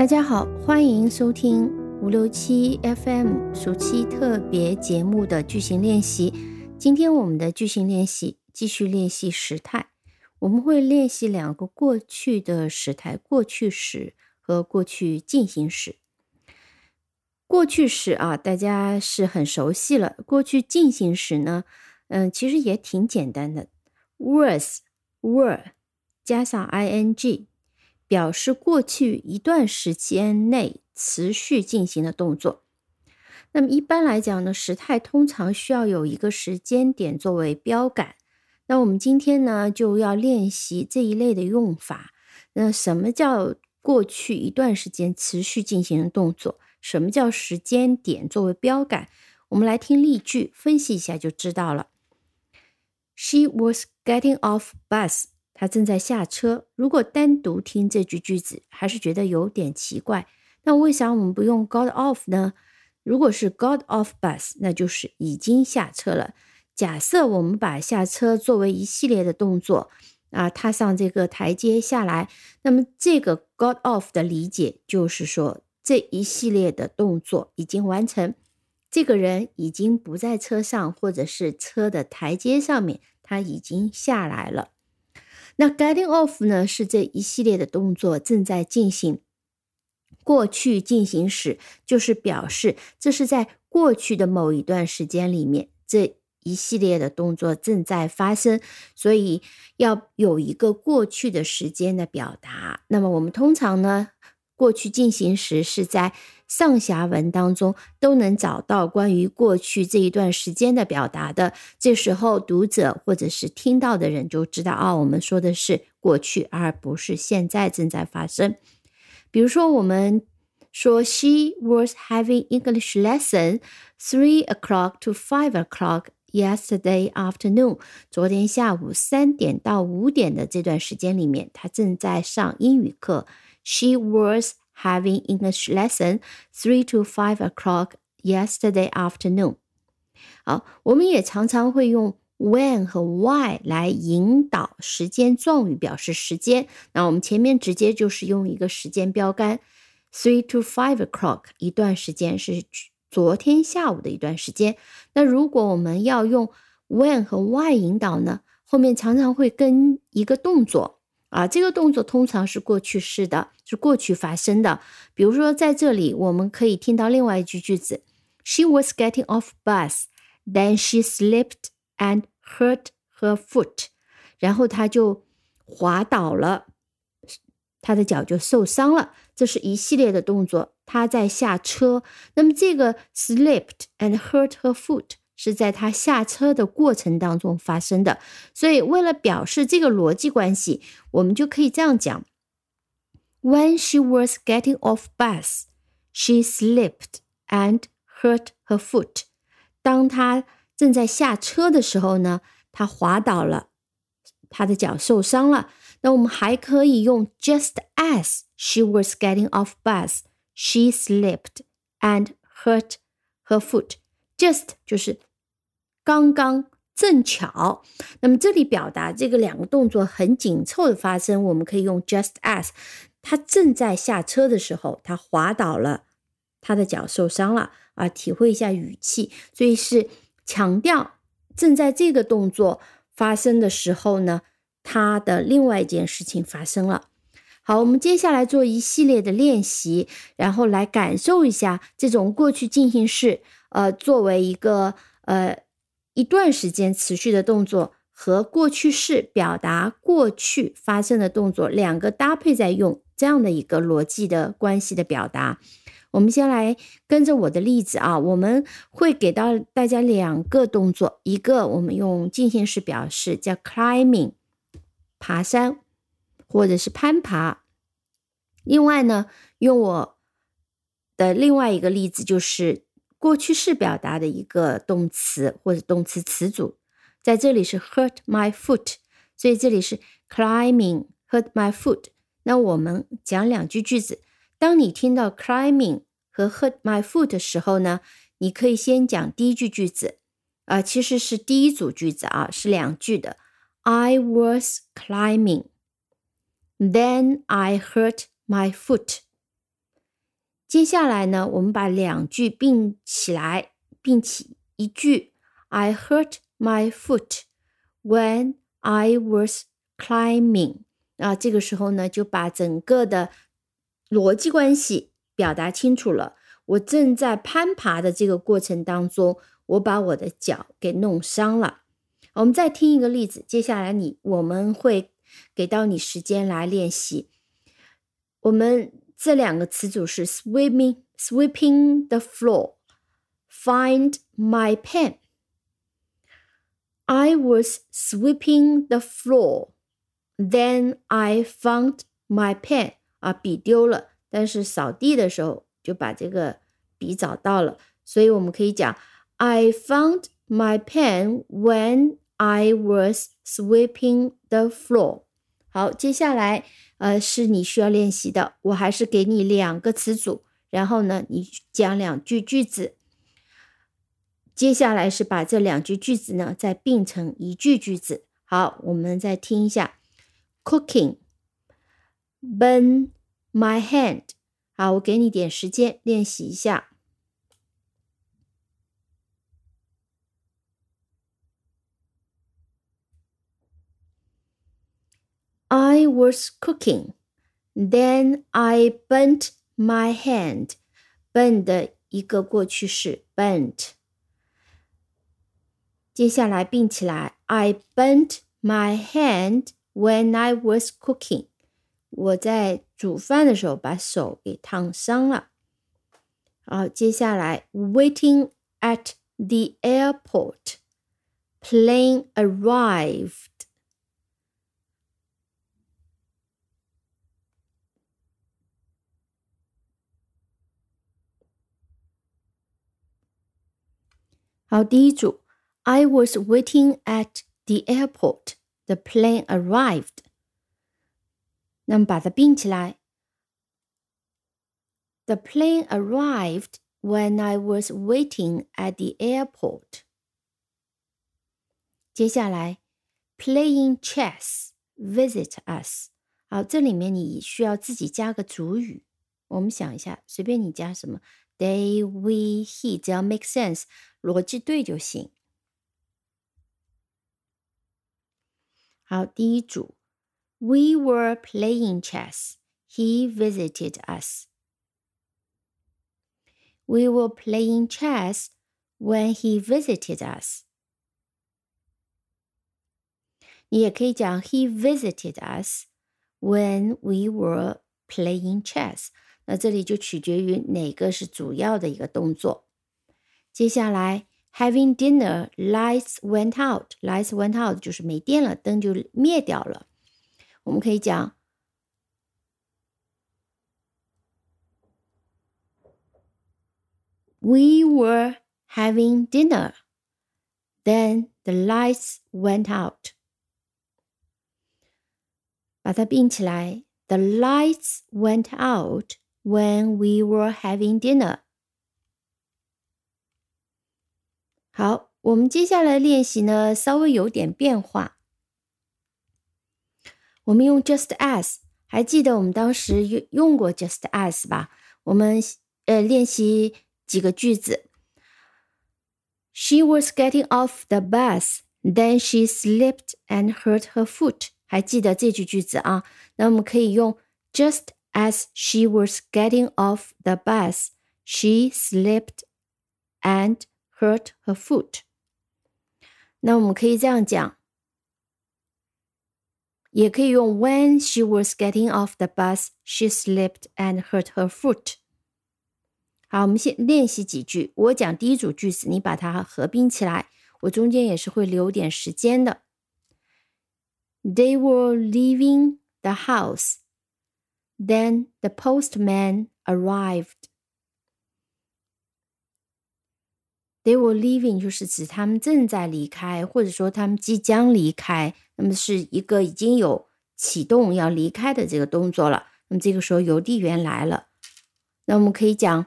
大家好，欢迎收听五六七 FM 暑期特别节目的句型练习。今天我们的句型练习继续练习时态，我们会练习两个过去的时态：过去时和过去进行时。过去时啊，大家是很熟悉了。过去进行时呢，嗯，其实也挺简单的，was were 加上 ing。表示过去一段时间内持续进行的动作。那么一般来讲呢，时态通常需要有一个时间点作为标杆。那我们今天呢就要练习这一类的用法。那什么叫过去一段时间持续进行的动作？什么叫时间点作为标杆？我们来听例句分析一下就知道了。She was getting off bus. 他正在下车。如果单独听这句句子，还是觉得有点奇怪。那为啥我们不用 got off 呢？如果是 got off bus，那就是已经下车了。假设我们把下车作为一系列的动作啊，踏上这个台阶下来，那么这个 got off 的理解就是说这一系列的动作已经完成，这个人已经不在车上，或者是车的台阶上面，他已经下来了。那 getting off 呢？是这一系列的动作正在进行，过去进行时，就是表示这是在过去的某一段时间里面，这一系列的动作正在发生，所以要有一个过去的时间的表达。那么我们通常呢？过去进行时是在上下文当中都能找到关于过去这一段时间的表达的。这时候读者或者是听到的人就知道啊，我们说的是过去，而不是现在正在发生。比如说，我们说 She was having English lesson three o'clock to five o'clock yesterday afternoon。昨天下午三点到五点的这段时间里面，她正在上英语课。She was having English lesson three to five o'clock yesterday afternoon。好，我们也常常会用 when 和 why 来引导时间状语表示时间。那我们前面直接就是用一个时间标杆，three to five o'clock 一段时间是昨天下午的一段时间。那如果我们要用 when 和 why 引导呢，后面常常会跟一个动作。啊，这个动作通常是过去式的，是过去发生的。比如说，在这里我们可以听到另外一句句子：She was getting off bus, then she slipped and hurt her foot。然后她就滑倒了，她的脚就受伤了。这是一系列的动作，她在下车。那么这个 slipped and hurt her foot。是在他下车的过程当中发生的，所以为了表示这个逻辑关系，我们就可以这样讲：When she was getting off bus, she slipped and hurt her foot。当她正在下车的时候呢，她滑倒了，她的脚受伤了。那我们还可以用 Just as she was getting off bus, she slipped and hurt her foot。Just 就是 刚刚正巧，那么这里表达这个两个动作很紧凑的发生，我们可以用 just as。他正在下车的时候，他滑倒了，他的脚受伤了啊。体会一下语气，所以是强调正在这个动作发生的时候呢，他的另外一件事情发生了。好，我们接下来做一系列的练习，然后来感受一下这种过去进行式，呃，作为一个呃。一段时间持续的动作和过去式表达过去发生的动作两个搭配在用这样的一个逻辑的关系的表达。我们先来跟着我的例子啊，我们会给到大家两个动作，一个我们用进行式表示叫 climbing，爬山或者是攀爬。另外呢，用我的另外一个例子就是。过去式表达的一个动词或者动词词组，在这里是 hurt my foot，所以这里是 climbing hurt my foot。那我们讲两句句子。当你听到 climbing 和 hurt my foot 的时候呢，你可以先讲第一句句子啊，其实是第一组句子啊，是两句的。I was climbing, then I hurt my foot. 接下来呢，我们把两句并起来，并起一句：I hurt my foot when I was climbing。啊，这个时候呢，就把整个的逻辑关系表达清楚了。我正在攀爬的这个过程当中，我把我的脚给弄伤了。我们再听一个例子，接下来你我们会给到你时间来练习。我们这两个词组是 sweeping sweeping the floor, find my pen. I was sweeping the floor, then I found my pen. 啊，笔丢了，但是扫地的时候就把这个笔找到了，所以我们可以讲 I found my pen when I was sweeping the floor。 好，接下来呃是你需要练习的，我还是给你两个词组，然后呢你讲两句句子。接下来是把这两句句子呢再并成一句句子。好，我们再听一下：Cooking，burn my hand。好，我给你点时间练习一下。I was cooking, then I burnt my hand. burn 的一个过去式 burnt。接下来并起来，I burnt my hand when I was cooking。我在煮饭的时候把手给烫伤了。好，接下来 waiting at the airport, plane arrived。 好，第一组，I was waiting at the airport. The plane arrived. 那么把它并起来。The plane arrived when I was waiting at the airport. 接下来，playing chess visit us。好，这里面你需要自己加个主语。我们想一下，随便你加什么，they、we、he，只要 make sense， 逻辑对就行。好，第一组，We were playing chess. He visited us. We were playing chess when he visited us. 你也可以讲 He visited us when we were playing chess。那这里就取决于哪个是主要的一个动作。 接下来，having dinner, lights went out. Lights went out 就是没电了，灯就灭掉了。我们可以讲，We were having dinner, then the lights went out. 把它并起来，The lights went out when we were having dinner. 好，我们接下来练习呢，稍微有点变化。我们用 just as，还记得我们当时用用过 just as 吧？我们呃练习几个句子。She was getting off the bus, then she slipped and hurt her foot。还记得这句句子啊？那我们可以用 just as she was getting off the bus, she slipped and hurt her foot。那我们可以这样讲，也可以用 When she was getting off the bus, she slipped and hurt her foot。好，我们先练习几句。我讲第一组句子，你把它合并起来。我中间也是会留点时间的。They were leaving the house. Then the postman arrived. They were leaving 就是指他们正在离开，或者说他们即将离开，那么是一个已经有启动要离开的这个动作了。那么这个时候邮递员来了，那我们可以讲，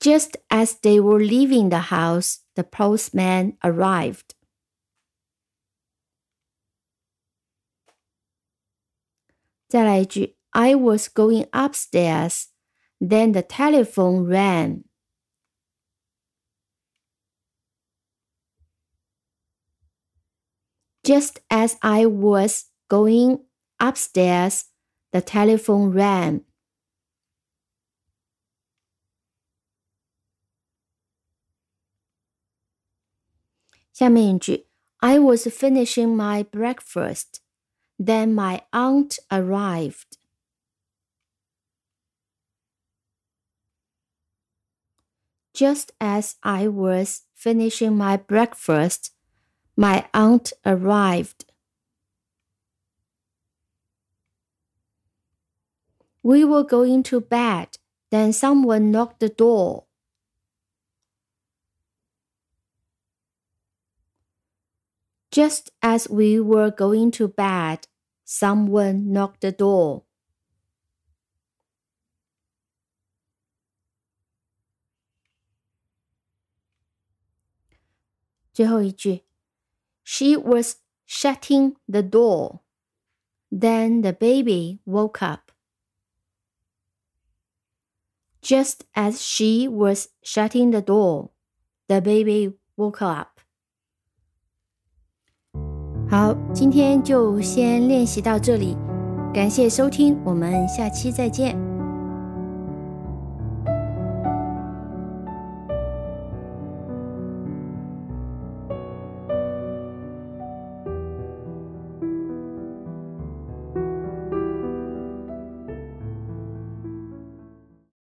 Just as they were leaving the house, the postman arrived. 再来一句，I was going upstairs. Then the telephone rang. Just as I was going upstairs, the telephone rang. I was finishing my breakfast. Then my aunt arrived. Just as I was finishing my breakfast, my aunt arrived. We were going to bed, then someone knocked the door. Just as we were going to bed, someone knocked the door. 最后一句，She was shutting the door. Then the baby woke up. Just as she was shutting the door, the baby woke up. 好，今天就先练习到这里，感谢收听，我们下期再见。